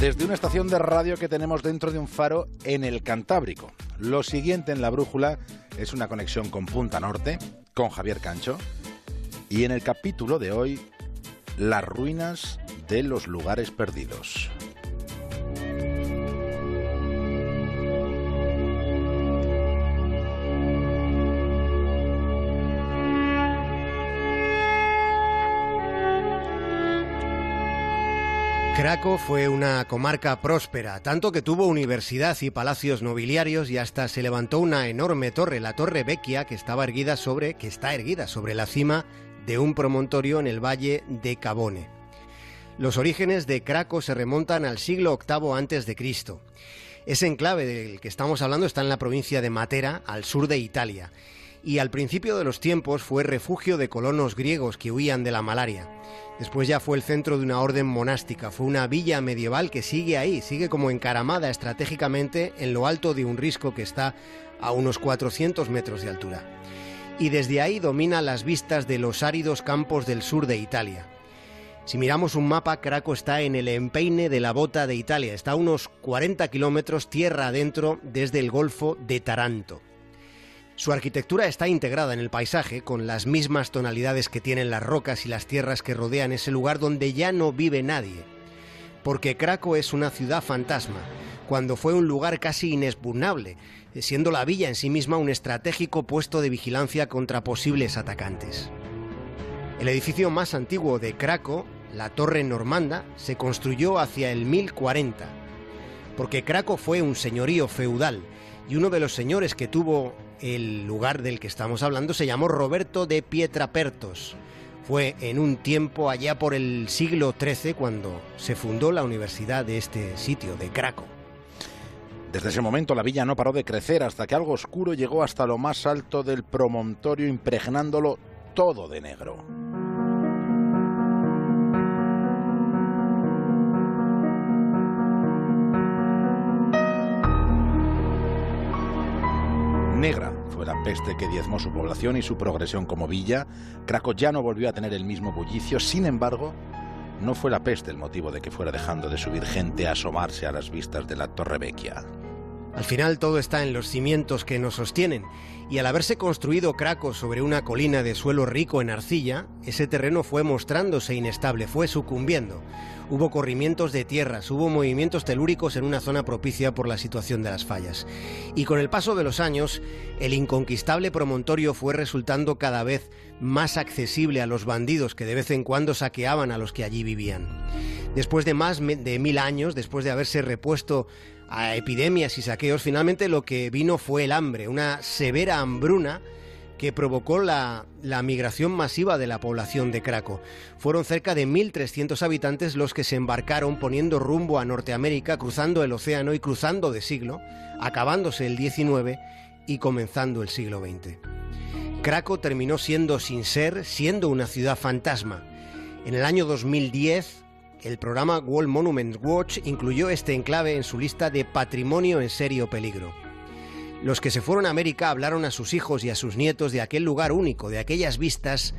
desde una estación de radio que tenemos dentro de un faro en el Cantábrico. Lo siguiente en la brújula es una conexión con Punta Norte, con Javier Cancho, y en el capítulo de hoy, las ruinas de los lugares perdidos. Craco fue una comarca próspera, tanto que tuvo universidad y palacios nobiliarios y hasta se levantó una enorme torre, la Torre Vecchia, que estaba erguida sobre, que está erguida sobre la cima de un promontorio en el valle de Cabone. Los orígenes de Craco se remontan al siglo VIII antes de Cristo. Ese enclave del que estamos hablando está en la provincia de Matera, al sur de Italia, y al principio de los tiempos fue refugio de colonos griegos que huían de la malaria. Después ya fue el centro de una orden monástica, fue una villa medieval que sigue ahí, sigue como encaramada estratégicamente en lo alto de un risco que está a unos 400 metros de altura. Y desde ahí domina las vistas de los áridos campos del sur de Italia. Si miramos un mapa, Craco está en el empeine de la bota de Italia, está a unos 40 kilómetros tierra adentro desde el Golfo de Taranto. Su arquitectura está integrada en el paisaje con las mismas tonalidades que tienen las rocas y las tierras que rodean ese lugar donde ya no vive nadie. Porque Craco es una ciudad fantasma, cuando fue un lugar casi inexpugnable, siendo la villa en sí misma un estratégico puesto de vigilancia contra posibles atacantes. El edificio más antiguo de Craco, la Torre Normanda, se construyó hacia el 1040, porque Craco fue un señorío feudal y uno de los señores que tuvo el lugar del que estamos hablando se llamó Roberto de Pietrapertos. Fue en un tiempo allá por el siglo XIII cuando se fundó la universidad de este sitio, de Craco. Desde ese momento la villa no paró de crecer hasta que algo oscuro llegó hasta lo más alto del promontorio impregnándolo todo de negro. Negra fue la peste que diezmó su población y su progresión como villa. Craco ya no volvió a tener el mismo bullicio, sin embargo, no fue la peste el motivo de que fuera dejando de subir gente a asomarse a las vistas de la Torre Vecchia. Al final todo está en los cimientos que nos sostienen, y al haberse construido Craco sobre una colina de suelo rico en arcilla, ese terreno fue mostrándose inestable, fue sucumbiendo. Hubo corrimientos de tierras, hubo movimientos telúricos en una zona propicia por la situación de las fallas. Y con el paso de los años, el inconquistable promontorio fue resultando cada vez más accesible a los bandidos que de vez en cuando saqueaban a los que allí vivían. Después de más de mil años, después de haberse repuesto a epidemias y saqueos, finalmente lo que vino fue el hambre, una severa hambruna que provocó la, la, migración masiva de la población de Craco. Fueron cerca de 1.300 habitantes los que se embarcaron poniendo rumbo a Norteamérica, cruzando el océano y cruzando de siglo, acabándose el 19 y comenzando el siglo XX. Craco terminó siendo sin ser, siendo una ciudad fantasma. En el año 2010, el programa World Monuments Watch incluyó este enclave en su lista de patrimonio en serio peligro. Los que se fueron a América hablaron a sus hijos y a sus nietos de aquel lugar único, de aquellas vistas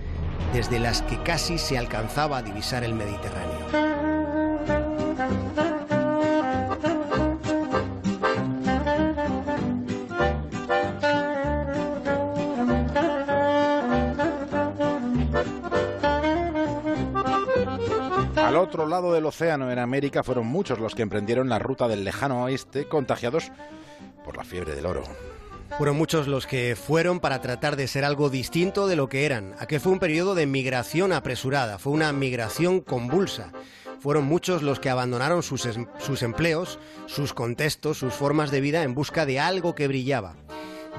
desde las que casi se alcanzaba a divisar el Mediterráneo. Al otro lado del océano, en América, fueron muchos los que emprendieron la ruta del lejano oeste, contagiados por la fiebre del oro. Fueron muchos los que fueron para tratar de ser algo distinto de lo que eran. Aquel fue un periodo de migración apresurada, fue una migración convulsa. Fueron muchos los que abandonaron sus, sus empleos, sus contextos, sus formas de vida en busca de algo que brillaba.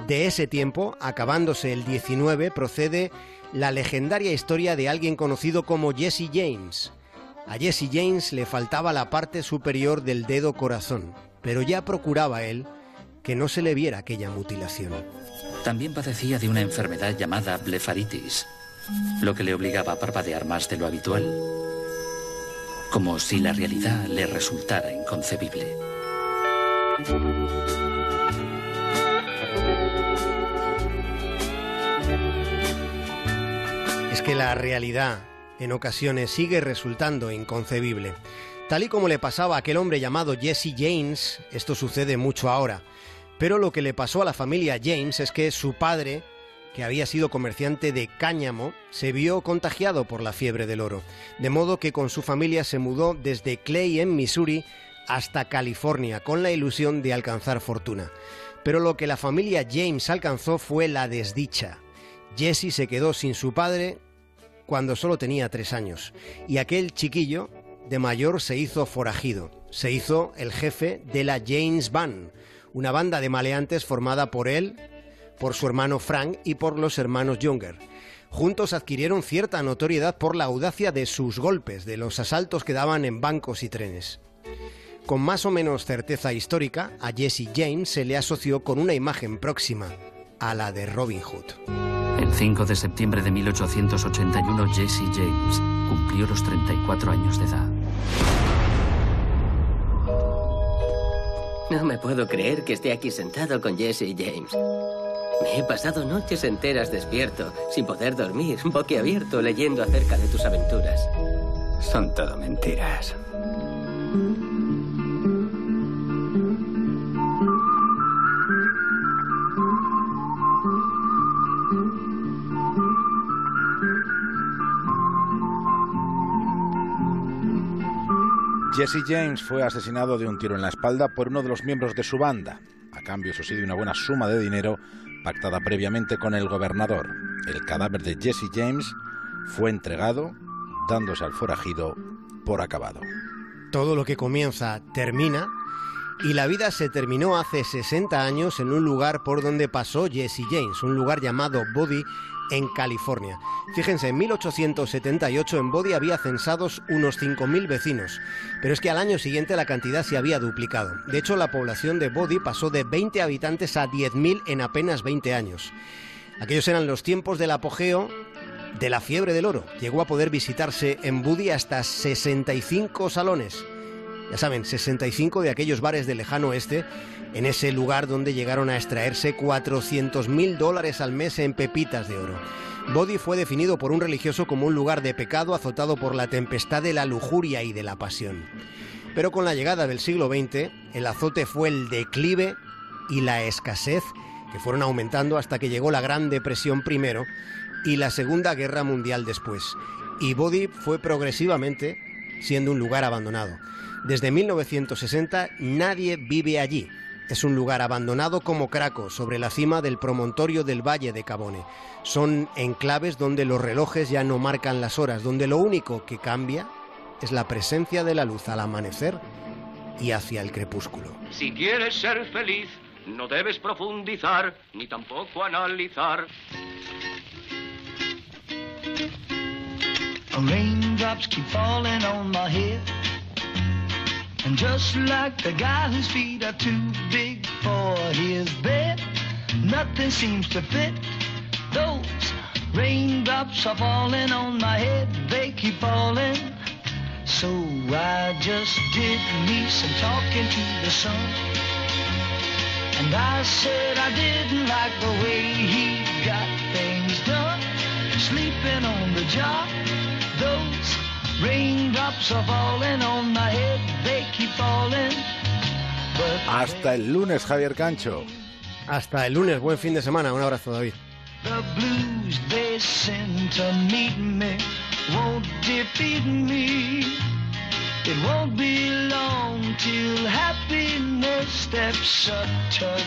De ese tiempo, acabándose el 19, procede la legendaria historia de alguien conocido como Jesse James. A Jesse James le faltaba la parte superior del dedo corazón, pero ya procuraba él que no se le viera aquella mutilación. También padecía de una enfermedad llamada blefaritis, lo que le obligaba a parpadear más de lo habitual, como si la realidad le resultara inconcebible. Es que la realidad en ocasiones sigue resultando inconcebible. Tal y como le pasaba a aquel hombre llamado Jesse James, esto sucede mucho ahora. Pero lo que le pasó a la familia James es que su padre, que había sido comerciante de cáñamo, se vio contagiado por la fiebre del oro, de modo que con su familia se mudó desde Clay en Missouri hasta California con la ilusión de alcanzar fortuna. Pero lo que la familia James alcanzó fue la desdicha. Jesse se quedó sin su padre cuando solo tenía tres años, y aquel chiquillo de mayor se hizo forajido, se hizo el jefe de la James Band, una banda de maleantes formada por él, por su hermano Frank y por los hermanos Younger. Juntos adquirieron cierta notoriedad por la audacia de sus golpes, de los asaltos que daban en bancos y trenes. Con más o menos certeza histórica, a Jesse James se le asoció con una imagen próxima a la de Robin Hood. El 5 de septiembre de 1881, Jesse James cumplió los 34 años de edad. No me puedo creer que esté aquí sentado con Jesse James. Me he pasado noches enteras despierto, sin poder dormir, boquiabierto, leyendo acerca de tus aventuras. Son todo mentiras. Jesse James fue asesinado de un tiro en la espalda por uno de los miembros de su banda, a cambio, eso sí, de una buena suma de dinero pactada previamente con el gobernador. El cadáver de Jesse James fue entregado, dándose al forajido por acabado. Todo lo que comienza termina y la vida se terminó hace 60 años en un lugar por donde pasó Jesse James, un lugar llamado Body en California. Fíjense, en 1878 en Body había censados unos 5.000 vecinos, pero es que al año siguiente la cantidad se había duplicado. De hecho, la población de Body pasó de 20 habitantes a 10.000 en apenas 20 años. Aquellos eran los tiempos del apogeo de la fiebre del oro. Llegó a poder visitarse en Body hasta 65 salones. Ya saben, 65 de aquellos bares del lejano oeste en ese lugar donde llegaron a extraerse 400 mil dólares al mes en pepitas de oro. Body fue definido por un religioso como un lugar de pecado azotado por la tempestad de la lujuria y de la pasión. Pero con la llegada del siglo XX, el azote fue el declive y la escasez que fueron aumentando hasta que llegó la Gran Depresión primero y la Segunda Guerra Mundial después. Y Body fue progresivamente siendo un lugar abandonado. Desde 1960 nadie vive allí, es un lugar abandonado como Craco, sobre la cima del promontorio del Valle de Cabone. Son enclaves donde los relojes ya no marcan las horas, donde lo único que cambia es la presencia de la luz al amanecer y hacia el crepúsculo. Si quieres ser feliz, no debes profundizar ni tampoco analizar. Raindrops keep falling on my head. And just like the guy whose feet are too big for his bed, nothing seems to fit. Those raindrops are falling on my head, they keep falling. So I just did me some talking to the sun. And I said I didn't like the way he got things done. Sleeping on the job, those hasta el lunes, Javier Cancho. Hasta el lunes, buen fin de semana. Un abrazo, David. The blues they send to meet me won't defeat me. It won't be long till happiness steps up to